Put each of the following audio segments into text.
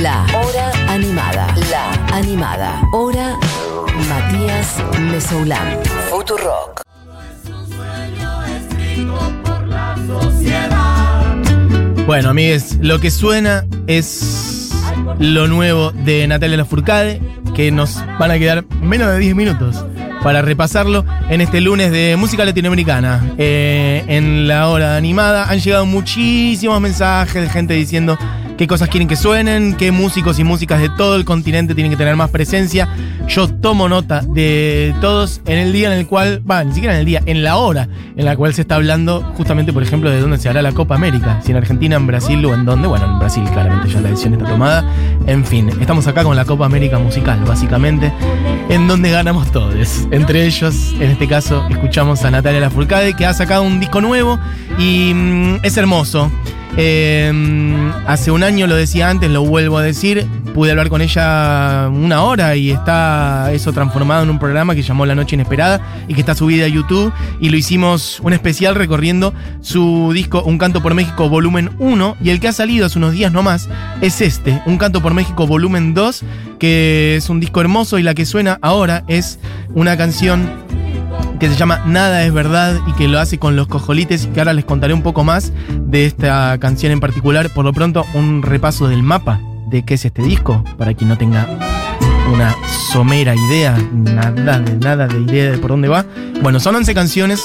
La Hora Animada. La Animada. Hora Matías Mesoulán. Futurock. Bueno, amigues, lo que suena es lo nuevo de Natalia Lafourcade, que nos van a quedar menos de 10 minutos para repasarlo en este lunes de música latinoamericana. Eh, en la hora animada han llegado muchísimos mensajes de gente diciendo qué cosas quieren que suenen, qué músicos y músicas de todo el continente tienen que tener más presencia. Yo tomo nota de todos en el día en el cual, va, ni siquiera en el día, en la hora en la cual se está hablando justamente, por ejemplo, de dónde se hará la Copa América. Si en Argentina, en Brasil o en dónde. Bueno, en Brasil claramente ya la decisión está tomada. En fin, estamos acá con la Copa América musical, básicamente, en donde ganamos todos. Entre ellos, en este caso, escuchamos a Natalia Lafourcade, que ha sacado un disco nuevo y mm, es hermoso. Eh, hace un año lo decía antes, lo vuelvo a decir. Pude hablar con ella una hora y está eso transformado en un programa que llamó La Noche Inesperada y que está subida a YouTube. Y lo hicimos un especial recorriendo su disco Un Canto por México Volumen 1. Y el que ha salido hace unos días nomás es este, Un Canto por México Volumen 2, que es un disco hermoso y la que suena ahora es una canción que se llama Nada es verdad y que lo hace con los cojolites y que ahora les contaré un poco más de esta canción en particular. Por lo pronto, un repaso del mapa de qué es este disco, para quien no tenga una somera idea, nada de nada de idea de por dónde va. Bueno, son 11 canciones,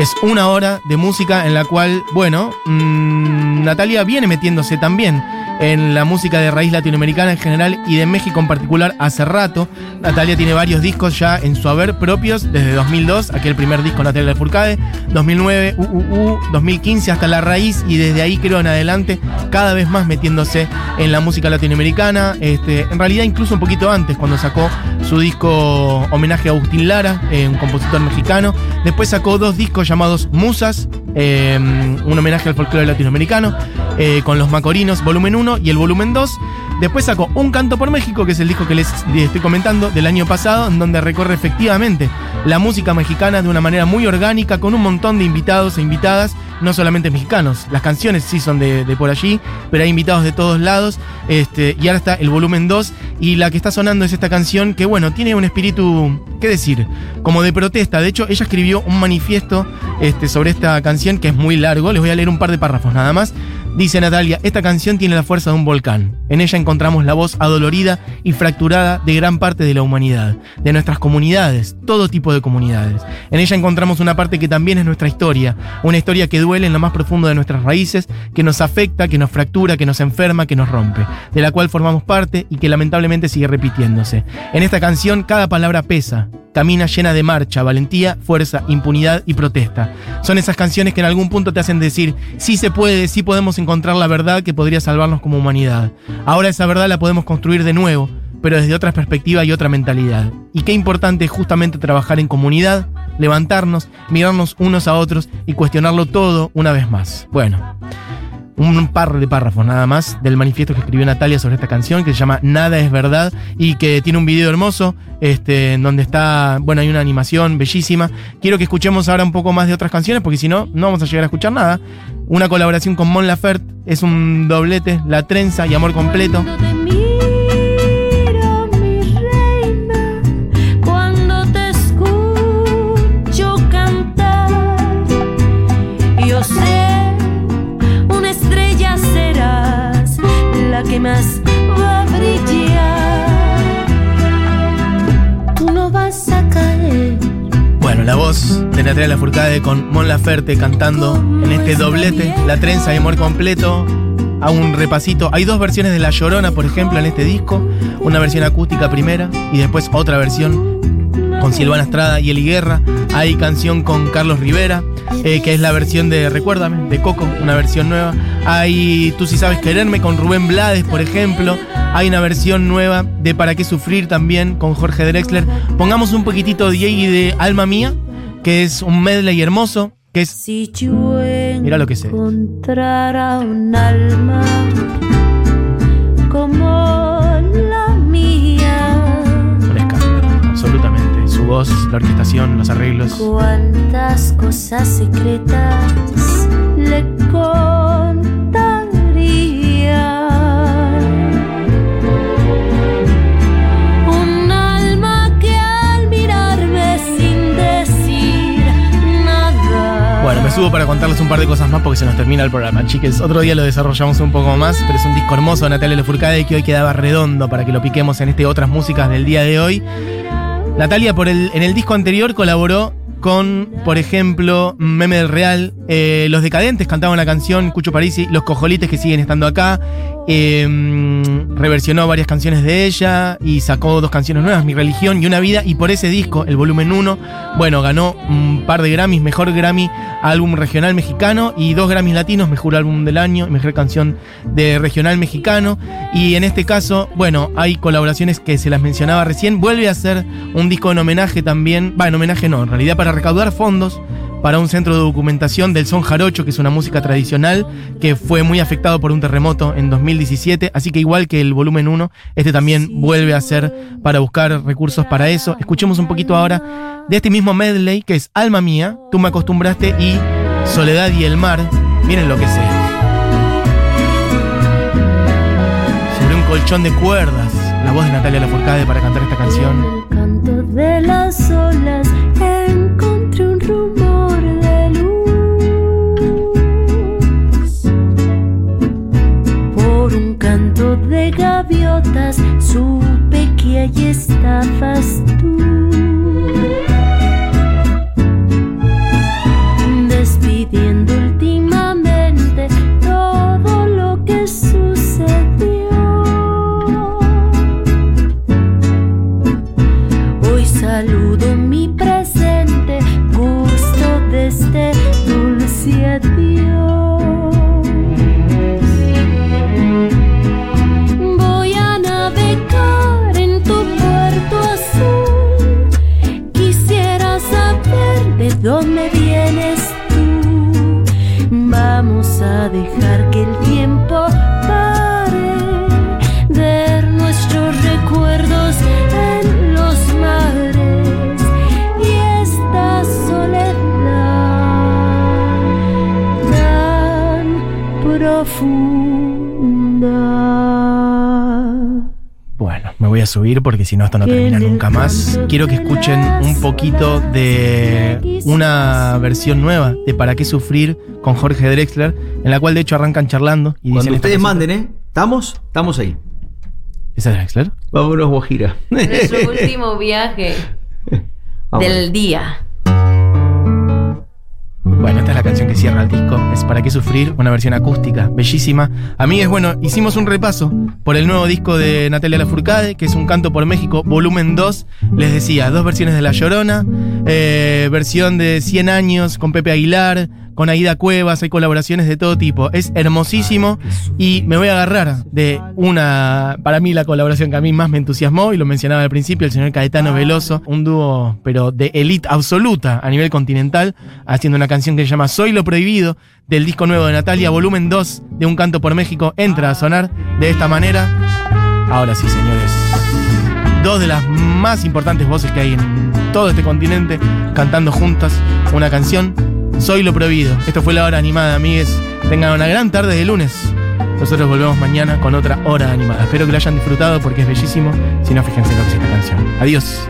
es una hora de música en la cual, bueno, mmm, Natalia viene metiéndose también en la música de raíz latinoamericana en general y de México en particular hace rato. Natalia tiene varios discos ya en su haber propios, desde 2002, aquel primer disco Natalia Furcade, 2009, UUU, 2015 hasta La Raíz y desde ahí creo en adelante cada vez más metiéndose en la música latinoamericana, este, en realidad incluso un poquito antes cuando sacó su disco homenaje a Agustín Lara, eh, un compositor mexicano, después sacó dos discos llamados Musas, eh, un homenaje al folclore latinoamericano, eh, con los Macorinos, volumen 1 y el volumen 2. Después sacó Un Canto por México, que es el disco que les estoy comentando del año pasado, en donde recorre efectivamente la música mexicana de una manera muy orgánica, con un montón de invitados e invitadas, no solamente mexicanos. Las canciones sí son de, por allí, pero hay invitados de todos lados. Este, y ahora está el volumen 2, y la que está sonando es esta canción que, bueno, tiene un espíritu, ¿qué decir? Como de protesta. De hecho, ella escribió un manifiesto este, sobre esta canción que es muy largo. Les voy a leer un par de párrafos nada más. Dice Natalia, esta canción tiene la fuerza de un volcán. En ella encontramos la voz adolorida y fracturada de gran parte de la humanidad, de nuestras comunidades, todo tipo de comunidades. En ella encontramos una parte que también es nuestra historia, una historia que duele en lo más profundo de nuestras raíces, que nos afecta, que nos fractura, que nos enferma, que nos rompe, de la cual formamos parte y que lamentablemente sigue repitiéndose. En esta canción cada palabra pesa, camina llena de marcha, valentía, fuerza, impunidad y protesta. Son esas canciones que en algún punto te hacen decir, sí se puede, sí podemos encontrar la verdad que podría salvarnos como humanidad. Ahora esa verdad la podemos construir de nuevo, pero desde otra perspectiva y otra mentalidad. Y qué importante es justamente trabajar en comunidad, levantarnos, mirarnos unos a otros y cuestionarlo todo una vez más. Bueno un par de párrafos nada más del manifiesto que escribió Natalia sobre esta canción que se llama Nada es verdad y que tiene un video hermoso este, en donde está, bueno, hay una animación bellísima. Quiero que escuchemos ahora un poco más de otras canciones porque si no, no vamos a llegar a escuchar nada. Una colaboración con Mon Laferte, es un doblete, La Trenza y Amor Completo. Va a brillar. Tú no vas a caer. Bueno, la voz de Natalia Lafourcade con Mon Laferte cantando en este doblete, La Trenza y Amor Completo. A un repasito. Hay dos versiones de La Llorona, por ejemplo, en este disco. Una versión acústica primera y después otra versión con Silvana Estrada y Eli Guerra. Hay canción con Carlos Rivera, eh, que es la versión de Recuérdame, de Coco, una versión nueva. Hay Tú si sabes quererme con Rubén Blades, por ejemplo. Hay una versión nueva de Para qué sufrir también con Jorge Drexler. Pongamos un poquitito de y de Alma Mía, que es un medley hermoso, que es... Si yo Mira lo que sé. encontrara un alma la orquestación, los arreglos. Cuántas cosas secretas le contaría. Un alma que al mirarme sin decir nada. Bueno, me subo para contarles un par de cosas más porque se nos termina el programa, chiques. Otro día lo desarrollamos un poco más, pero es un disco hermoso de Natalia Lefourcade que hoy quedaba redondo para que lo piquemos en este Otras Músicas del día de hoy. Natalia por el, en el disco anterior colaboró con, por ejemplo, Meme del Real, eh, Los Decadentes cantaban la canción, Cucho Parisi, Los Cojolites que siguen estando acá, eh, reversionó varias canciones de ella y sacó dos canciones nuevas, Mi Religión y Una Vida, y por ese disco, el volumen 1, bueno, ganó un par de Grammys, mejor Grammy álbum regional mexicano y dos Grammys latinos, mejor álbum del año mejor canción de regional mexicano. Y en este caso, bueno, hay colaboraciones que se las mencionaba recién, vuelve a hacer un disco en homenaje también, va, en homenaje no, en realidad para recaudar fondos para un centro de documentación del son jarocho, que es una música tradicional que fue muy afectado por un terremoto en 2017, así que igual que el volumen 1, este también vuelve a ser para buscar recursos para eso. Escuchemos un poquito ahora de este mismo medley que es Alma Mía, Tú me acostumbraste y Soledad y el mar, miren lo que sé. Sobre un colchón de cuerdas, la voz de Natalia Lafourcade para cantar esta canción. El canto de las olas supe que allí estabas subir porque si no esto no termina nunca más. Quiero que escuchen un poquito de una versión nueva de Para qué sufrir con Jorge Drexler, en la cual de hecho arrancan charlando y Cuando dicen ustedes manden, ¿eh? ¿Estamos? Estamos ahí. ¿Esa es Drexler? Vámonos, Guajira. Nuestro último viaje del día. Bueno, esta es la canción que cierra el disco. Es Para qué sufrir, una versión acústica, bellísima. A mí es bueno, hicimos un repaso por el nuevo disco de Natalia Lafourcade, que es Un Canto por México, volumen 2. Les decía, dos versiones de La Llorona, eh, versión de 100 años con Pepe Aguilar, con Aida Cuevas, hay colaboraciones de todo tipo. Es hermosísimo y me voy a agarrar de una, para mí la colaboración que a mí más me entusiasmó, y lo mencionaba al principio, el señor Caetano Veloso, un dúo, pero de elite absoluta a nivel continental, haciendo una canción que se llama Soy lo Prohibido, del disco nuevo de Natalia, volumen 2 de Un Canto por México, entra a sonar de esta manera. Ahora sí, señores. Dos de las más importantes voces que hay en todo este continente cantando juntas una canción. Soy lo prohibido. Esto fue la hora animada, amigues. Tengan una gran tarde de lunes. Nosotros volvemos mañana con otra hora animada. Espero que lo hayan disfrutado porque es bellísimo. Si no, fíjense lo que es esta canción. Adiós.